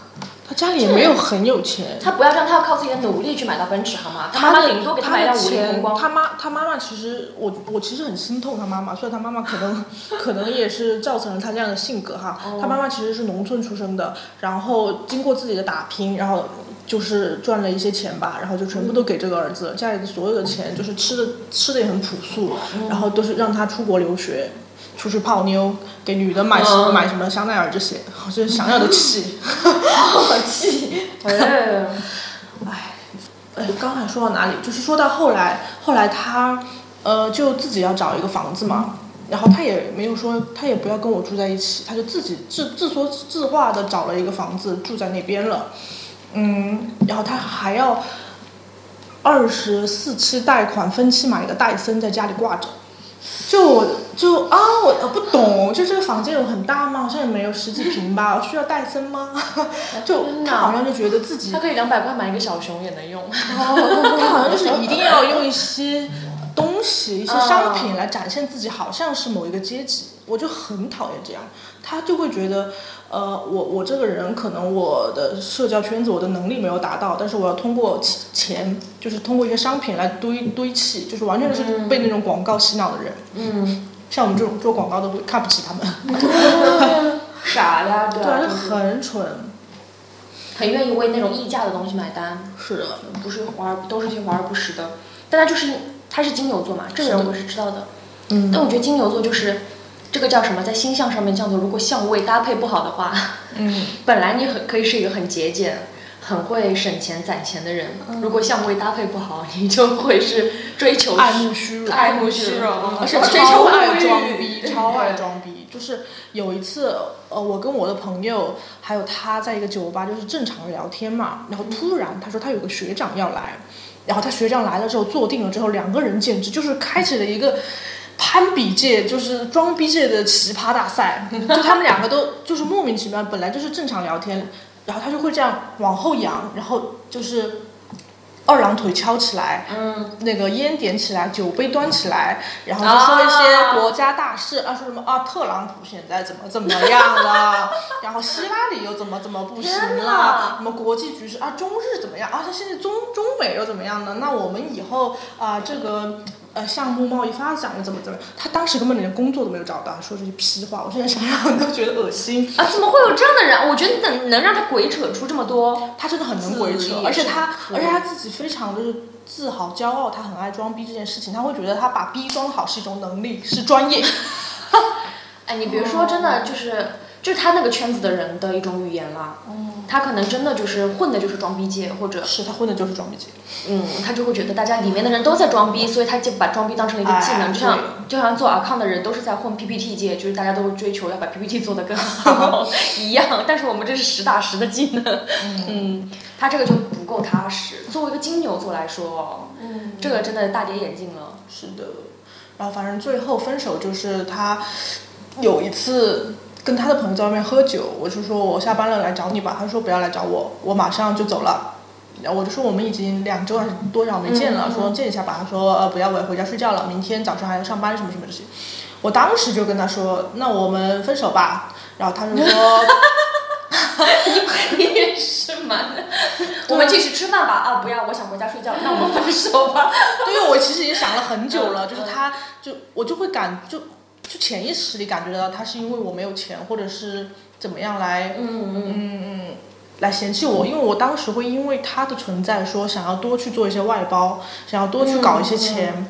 他家里也没有很有钱，他不要让他要靠自己的努力去买到奔驰好吗？他妈妈顶多给他买一辆五菱宏光。他妈他妈妈其实我我其实很心痛他妈妈，虽然他妈妈可能 可能也是造成了他这样的性格哈。哦他妈妈其实是农村出生的，然后经过自己的打拼，然后就是赚了一些钱吧，然后就全部都给这个儿子了，家里的所有的钱就是吃的吃的也很朴素，嗯然后都是让他出国留学。出去泡妞，给女的买、嗯买什么香奈儿这些，我就是想要的气。好气！哎，哎，刚才说到哪里？就是说到后来，后来他呃就自己要找一个房子嘛，然后他也没有说他也不要跟我住在一起，他就自己自自说自话的找了一个房子住在那边了，嗯，然后他还要二十四期贷款分期买一个戴森在家里挂着。就我就啊，我我不懂，就这个房间有很大吗？好像也没有十几平吧，需要戴森吗？就他好像就觉得自己他可以两百块买一个小熊也能用。他好像就是一定要用一些东西、一些商品来展现自己，好像是某一个阶级。我就很讨厌这样，他就会觉得，呃，我我这个人可能我的社交圈子、我的能力没有达到，但是我要通过钱，就是通过一些商品来堆堆砌，就是完全是被那种广告洗脑的人。嗯，像我们这种做广告的会看不起他们，傻呀，对对啊，啊，就就是很蠢。很愿意为那种溢价的东西买单，是的，不是华而都是些华而不实的。但他就是他是金牛座嘛，这个我是知道的。嗯。但我觉得金牛座就是这个叫什么，在星象上面叫做，如果相位搭配不好的话，嗯，本来你很可以是一个很节俭、很会省钱攒钱的人，如果相位搭配不好，你就会是追求爱慕虚荣，爱慕虚荣，而且追求超爱装逼，超爱装逼。就是有一次，呃，我跟我的朋友还有他在一个酒吧，就是正常聊天嘛，然后突然他说他有个学长要来，然后他学长来了之后坐定了之后，两个人简直就是开启了一个。攀比界就是装逼界的奇葩大赛，就他们两个都就是莫名其妙，本来就是正常聊天，然后他就会这样往后仰，然后就是二郎腿翘起来，嗯，那个烟点起来，酒杯端起来，然后就说一些国家大事啊，说什么啊，特朗普现在怎么怎么样了，然后希拉里又怎么怎么不行了，什么国际局势啊，中日怎么样啊？他现在中中美又怎么样呢？那我们以后啊、这个。呃，项目贸易发展了怎么怎么样？他当时根本连工作都没有找到，说这些屁话，我现在想想都觉得恶心。啊，怎么会有这样的人？我觉得能能让他鬼扯出这么多，他真的很能鬼扯，而且他，而且他自己非常就是自豪、骄傲，他很爱装逼这件事情，他会觉得他把逼装好是一种能力，是专业。哎，你别说，真的就是就是他那个圈子的人的一种语言啦。嗯，他可能真的就是混的就是装逼界，或者是他混的就是装逼界。嗯，他就会觉得大家里面的人都在装逼，所以他就把装逼当成了一个技能，哎就像就像做 account 的人都是在混 PPT 界，就是大家都追求要把 PPT 做得更好 一样。但是我们这是实打实的技能，嗯，他这个就不够踏实。作为一个金牛座来说，嗯这个真的大跌眼镜了。是的。然后反正最后分手就是他有一次跟他的朋友在外面喝酒，我就说我下班了来找你吧，他说不要来找我，我马上就走了。然后我就说我们已经两周还是多少没见了，说见一下吧。他说呃不要，我要回家睡觉了，明天早上还要上班什么什么这些。我当时就跟他说，那我们分手吧。然后他就说，你也是蛮，我们继续吃饭吧。啊，不要，我想回家睡觉，那我们分手吧。对，因为我其实已经想了很久了，嗯就是他就我就会感就就潜意识里感觉到他是因为我没有钱，或者是怎么样来嗯嗯，嗯嗯来嫌弃我，因为我当时会因为他的存在说想要多去做一些外包，想要多去搞一些钱。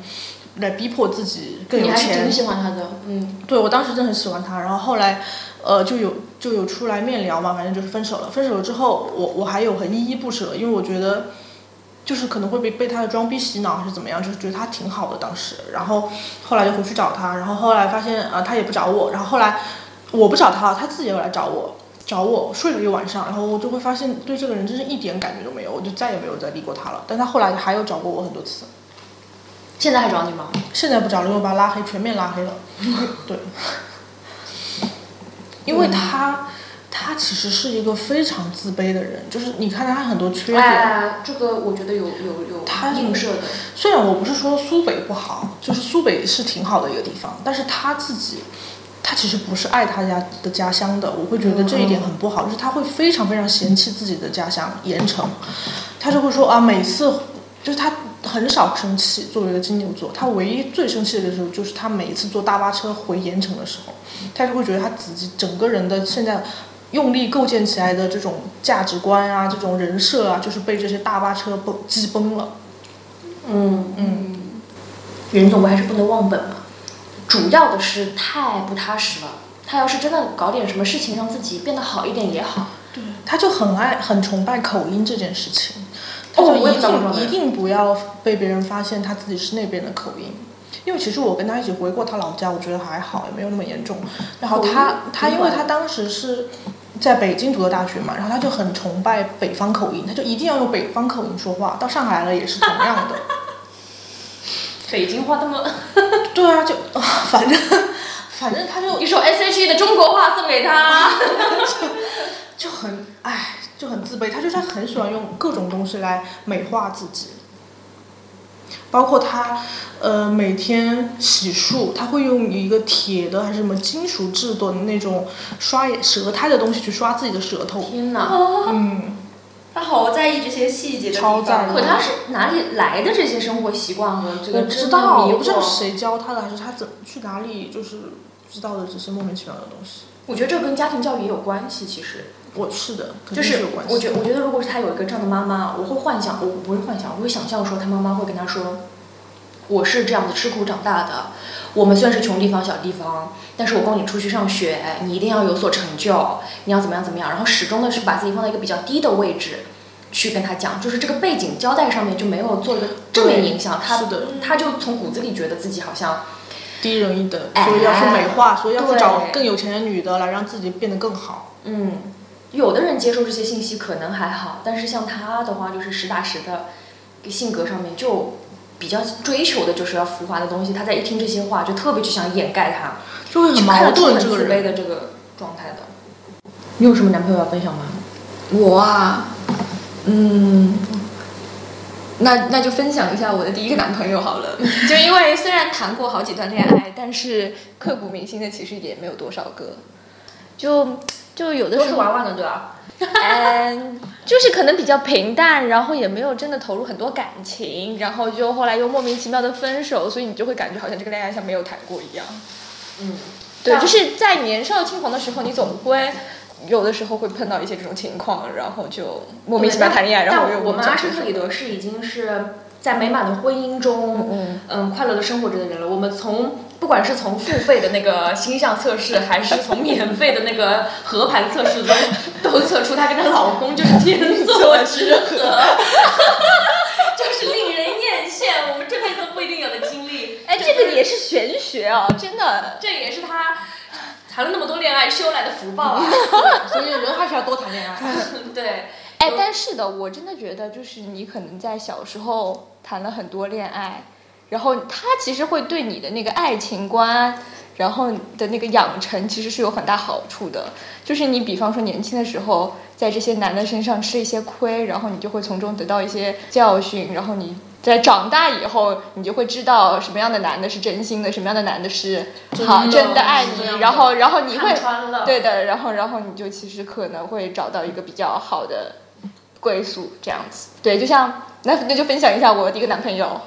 来逼迫自己更有钱你还是挺，喜欢他的，嗯对我当时真的很喜欢他，然后后来，呃，就有就有出来面聊嘛，反正就是分手了。分手了之后，我我还有很依依不舍，因为我觉得，就是可能会被被他的装逼洗脑还是怎么样，就是觉得他挺好的当时。然后后来就回去找他，然后后来发现啊、呃他也不找我，然后后来我不找他了，他自己又来找我。找我睡了一晚上，然后我就会发现对这个人真是一点感觉都没有，我就再也没有再理过他了。但他后来还有找过我很多次，现在还找你吗？现在不找了，因为我把他拉黑，全面拉黑了。对，因为他他其实是一个非常自卑的人，就是你看他很多缺点。哎，这个我觉得有有有他映射的。虽然我不是说苏北不好，就是苏北是挺好的一个地方，但是他自己，他其实不是爱他家的家乡的，我会觉得这一点很不好，就是他会非常非常嫌弃自己的家乡盐城，他就会说啊，每次就是他很少生气，作为一个金牛座，他唯一最生气的时候就是他每一次坐大巴车回盐城的时候，他就会觉得他自己整个人的现在。用力构建起来的这种价值观啊，这种人设啊，就是被这些大巴车崩击崩了。嗯嗯，人总归还是不能忘本嘛。主要的是太不踏实了。他要是真的搞点什么事情，让自己变得好一点也好。对，他就很爱很崇拜口音这件事情，他就一定、一定不要被别人发现他自己是那边的口音。因为其实我跟他一起回过他老家，我觉得还好，也没有那么严重。然后他他因为他当时是在北京读的大学嘛，然后他就很崇拜北方口音，他就一定要用北方口音说话。到上海来了也是同样的。北京话那么 对啊，就反正反正他就一首 S.H.E 的中国话送给他。就就很唉，就很自卑。他就是很喜欢用各种东西来美化自己，包括他呃每天洗漱，他会用一个铁的还是什么金属制作的那种刷舌苔的东西去刷自己的舌头。天哪！哦，嗯，他好在意这些细节的地方超在意可他是哪里来的这些生活习惯和这我个真的不知道，迷我不知道惑？谁教他的，还是他怎么去哪里就是知道的只是莫名其妙的东西。我觉得这个跟家庭教育也有关系，其实。我是的，肯就是有关系。我觉我觉得，如果是他有一个这样的妈妈，我会幻想，我不会幻想，我会想象说他妈妈会跟他说，我是这样子吃苦长大的，我们虽然是穷地方小地方，但是我供你出去上学，你一定要有所成就，你要怎么样怎么样，然后始终的是把自己放在一个比较低的位置。去跟他讲，就是这个背景交代上面就没有做一个正面影响，他的他就从骨子里觉得自己好像低人一等，哎所以要去美化，所以要去找更有钱的女的来让自己变得更好。嗯，有的人接受这些信息可能还好，但是像他的话，就是实打实的，性格上面就比较追求的就是要浮华的东西。他在一听这些话，就特别就想掩盖他，就会很矛盾这个很自卑人。的这个状态的。你有什么男朋友要分享吗？我啊，嗯，那那就分享一下我的第一个男朋友好了。就因为虽然谈过好几段恋爱，但是刻骨铭心的其实也没有多少个。就就有的时候玩玩的对吧？嗯，就是可能比较平淡，然后也没有真的投入很多感情，然后就后来又莫名其妙的分手，所以你就会感觉好像这个恋爱像没有谈过一样。嗯，对，就是在年少轻狂的时候，你总会有的时候会碰到一些这种情况，然后就莫名其妙谈恋爱，然后又我们阿什特里德是已经是在美满的婚姻中，嗯嗯，快乐的生活着的人了。我们从不管是从付费的那个星象测试，还是从免费的那个合盘测试中，都测出她跟她老公就是天作之合，就是令人艳羡，我们这辈子都不一定有的经历。哎，这个也是玄学啊，真的，这也是他谈了那么多恋爱修来的福报啊。所以人还是要多谈恋爱。对，哎，但是的，我真的觉得就是你可能在小时候谈了很多恋爱，然后他其实会对你的那个爱情观，然后的那个养成其实是有很大好处的。就是你比方说年轻的时候，在这些男的身上吃一些亏，然后你就会从中得到一些教训，然后你在长大以后，你就会知道什么样的男的是真心的，什么样的男的是好真的爱你，然后然后你会。对的，然后然后你就其实可能会找到一个比较好的归宿，这样子。对，就像那那就分享一下我第一个男朋友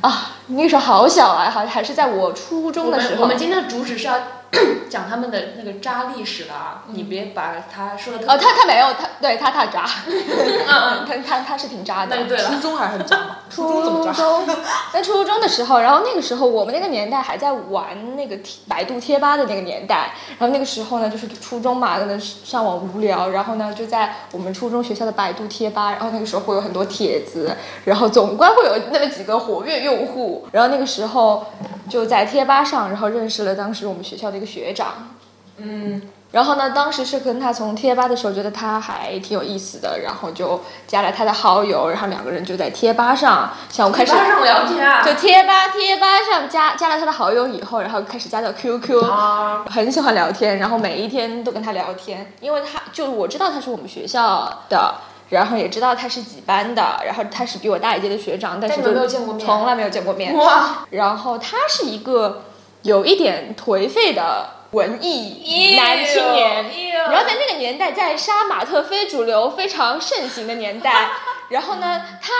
啊，那个时候好小啊，还还是在我初中的时候。我们我们今天的主旨是要讲他们的那个渣历史了啊，你别把他说的哦，他他没有，他对他他渣，嗯他他他是挺渣的。那就对了。初中还是很渣嘛？初中怎么渣？初中，在初中的时候，然后那个时候我们那个年代还在玩那个贴百度贴吧的那个年代，然后那个时候呢，就是初中嘛，可能上网无聊，然后呢就在我们初中学校的百度贴吧，然后那个时候会有很多帖子，然后总归会有那么几个活跃用户，然后那个时候就在贴吧上，然后认识了当时我们学校的一个学长，嗯，然后呢，当时是跟他从贴吧的时候觉得他还挺有意思的，然后就加了他的好友，然后两个人就在贴吧上，像我开始贴吧上聊天啊。就贴吧贴吧上加加了他的好友以后，然后开始加到 QQ，、啊，很喜欢聊天，然后每一天都跟他聊天，因为他就我知道他是我们学校的。然后也知道他是几班的，然后他是比我大一届的学长，但是就没有见过面。从来没有见过面。哇，然后他是一个有一点颓废的文艺男青年，然然后在那个年代，在杀马特非主流非常盛行的年代，然后呢，他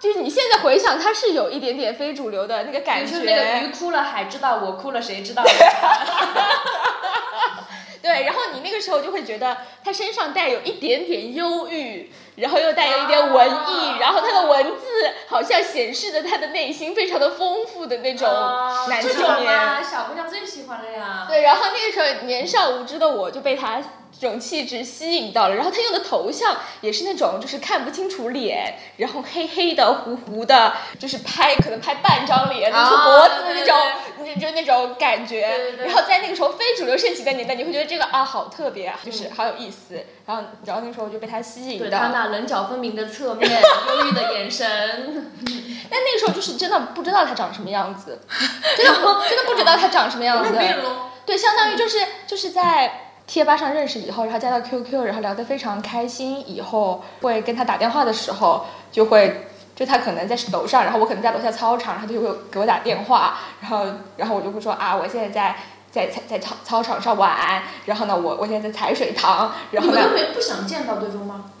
就是你现在回想，他是有一点点非主流的那个感觉，就是那个鱼哭了海知道，我哭了谁知道？对，然后你那个时候就会觉得他身上带有一点点忧郁，然后又带有一点文艺，啊然后他的文字好像显示着他的内心非常的丰富的那种男青这种年。啊，小姑娘最喜欢了呀。对，然后那个时候年少无知的我就被他这种气质吸引到了，然后他用的头像也是那种就是看不清楚脸，然后黑黑的糊糊的，就是拍可能拍半张脸露出脖子的那种，就就那种感觉。然后在那个时候非主流盛行的年代，你会觉得这个啊好特别啊，就是好有意思。然后然后那个时候就被他吸引到。对他那棱角分明的侧面，忧郁的眼神，但那个时候就是真的不知道他长什么样子，真的不真的不知道他长什么样子。对，相当于就是就是在贴吧上认识以后，然后加到 QQ，然后聊得非常开心，以后会跟他打电话的时候，就会就他可能在楼上，然后我可能在楼下操场，然后他就会给我打电话，然后然后我就会说啊，我现在在。在在在操操场上玩，然后呢，我我现在在踩水塘，然后呢，没不想见到对方吗？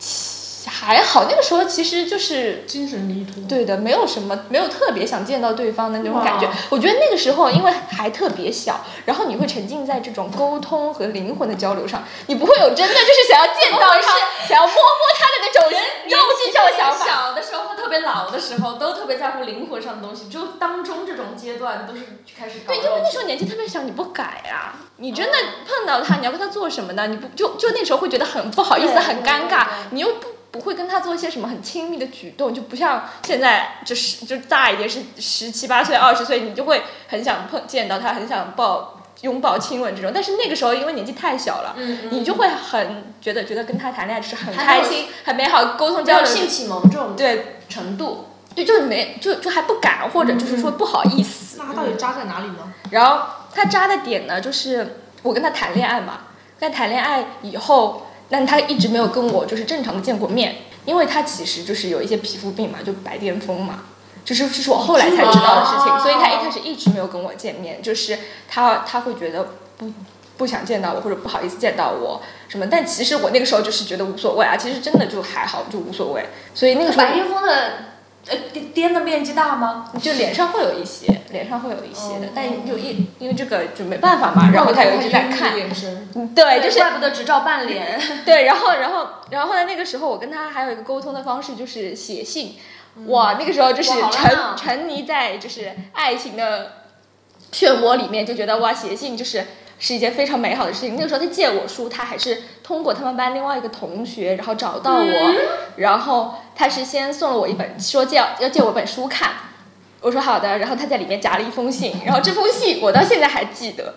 还好那个时候其实就是精神离脱。对的，没有什么，没有特别想见到对方的那种感觉。我觉得那个时候因为还特别小，然后你会沉浸在这种沟通和灵魂的交流上，你不会有真的就是想要见到他，想要摸摸他的那种肉体上的想法。小的时候和特别老的时候都特别在乎灵魂上的东西，只有当中这种阶段都是开始搞对，因为那时候年纪特别小，你不改啊，你真的碰到他，你要跟他做什么呢？你不就就那时候会觉得很不好意思，很尴尬你又不不会跟他做一些什么很亲密的举动，就不像现在就是就大一点是十七八岁、二十岁，你就会很想碰见到他，很想抱。拥抱、亲吻这种，但是那个时候因为年纪太小了，嗯嗯你就会很觉得觉得跟他谈恋爱就是很开心、很美好，沟通交流，有性启蒙这种对程度，对，就没就就还不敢，或者就是说不好意思。那他到底渣在哪里呢？然后他渣的点呢，就是我跟他谈恋爱嘛，在谈恋爱以后，但他一直没有跟我就是正常的见过面，因为他其实就是有一些皮肤病嘛，就白癜风嘛。就是这是我后来才知道的事情，所以他一开始一直没有跟我见面，就是他他会觉得不不想见到我或者不好意思见到我什么，但其实我那个时候就是觉得无所谓啊，其实真的就还好，就无所谓。所以那个时候白癜风的呃颠颠的面积大吗？就脸上会有一些，脸上会有一些的，但就一因为这个就没办法嘛，然后他又一直在看，对，就是怪不得只照半脸。对，然后然后然后呢，那个时候我跟他还有一个沟通的方式就是写信。哇，那个时候就是沉沉溺在就是爱情的漩涡里面，就觉得哇，写信就是是一件非常美好的事情。那个时候他借我书，他还是通过他们班另外一个同学，然后找到我，然后他是先送了我一本，说借要借我一本书看。我说好的，然后他在里面夹了一封信，然后这封信我到现在还记得。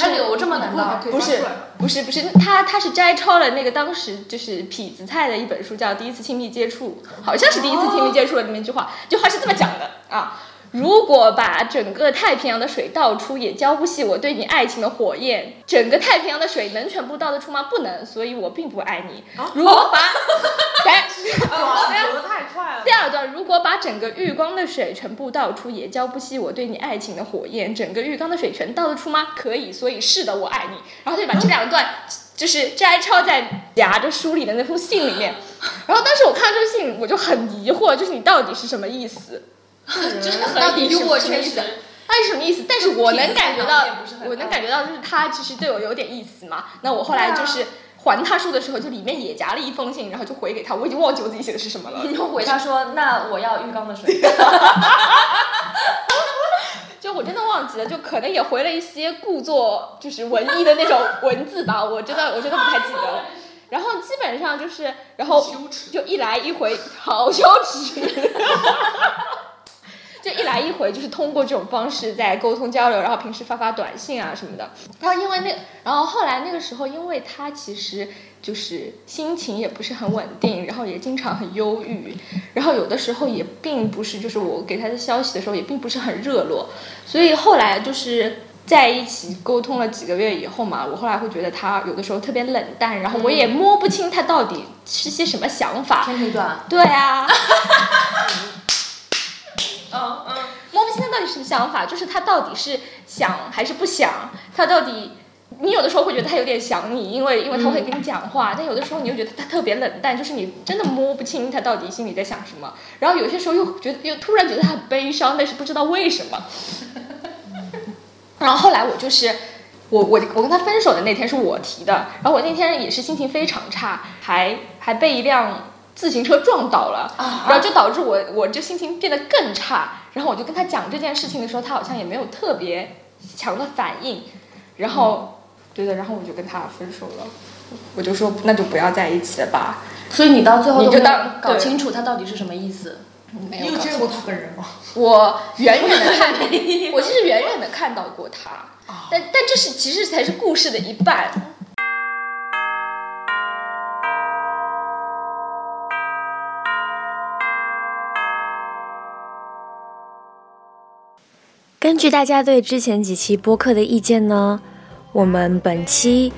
他留这么难道？不是不是不是，他他是摘抄了那个当时就是痞子蔡的一本书，叫《第一次亲密接触》，好像是第一次亲密接触的里面一句话，这话是这么讲的啊。如果把整个太平洋的水倒出，也浇不熄我对你爱情的火焰。整个太平洋的水能全部倒得出吗？不能，所以我并不爱你。如果把，哎，走的太快了。第二段，如果把整个浴缸的水全部倒出，也浇不熄我对你爱情的火焰。整个浴缸的水全倒得出吗？可以，所以是的，我爱你。然后他就把这两段就是摘抄在夹着书里的那封信里面。然后当时我看到这个信，我就很疑惑，就是你到底是什么意思？真的很疑惑，确实。他是什么意思？但是我能感觉到，我能感觉到，就是他其实对我有点意思嘛。那我后来就是还他书的时候，就里面也夹了一封信，然后就回给他。我已经忘记我自己写的是什么了。你就回他说：“那我要浴缸的水。”就我真的忘记了，就可能也回了一些故作就是文艺的那种文字吧。我真的，我真的不太记得了。然后基本上就是，然后就一来一回，好羞耻。就一来一回，就是通过这种方式在沟通交流，然后平时发发短信啊什么的。然后因为那，然后后来那个时候，因为他其实就是心情也不是很稳定，然后也经常很忧郁，然后有的时候也并不是，就是我给他的消息的时候也并不是很热络，所以后来就是在一起沟通了几个月以后嘛，我后来会觉得他有的时候特别冷淡，然后我也摸不清他到底是些什么想法。天腿短。对啊。嗯嗯，摸不清他到底什么想法，就是他到底是想还是不想？他到底，你有的时候会觉得他有点想你，因为因为他会跟你讲话，但有的时候你又觉得他特别冷淡，就是你真的摸不清他到底心里在想什么。然后有些时候又觉得又突然觉得他很悲伤，但是不知道为什么。然后后来我就是我我我跟他分手的那天是我提的，然后我那天也是心情非常差，还还被一辆。自行车撞倒了，然后就导致我我就心情变得更差。然后我就跟他讲这件事情的时候，他好像也没有特别强的反应。然后，对的，然后我就跟他分手了。我就说那就不要在一起了吧。所以你到最后你就当搞清楚他到底是什么意思。没有见过他本人吗？我远远的看，我其实远远的看到过他。但但这是其实才是故事的一半。根据大家对之前几期播客的意见呢，我们本期，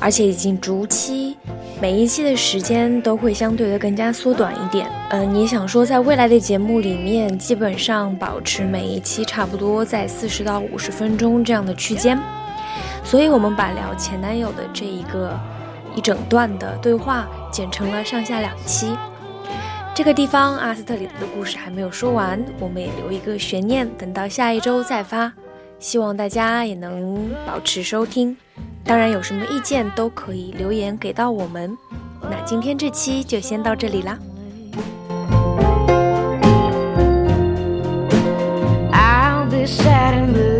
而且已经逐期，每一期的时间都会相对的更加缩短一点。嗯，你想说在未来的节目里面，基本上保持每一期差不多在四十到五十分钟这样的区间，所以我们把聊前男友的这一个一整段的对话剪成了上下两期。这个地方阿斯特里的故事还没有说完我们也留一个悬念等到下一周再发希望大家也能保持收听。当然有什么意见都可以留言给到我们那今天这期就先到这里啦。I'll be sad in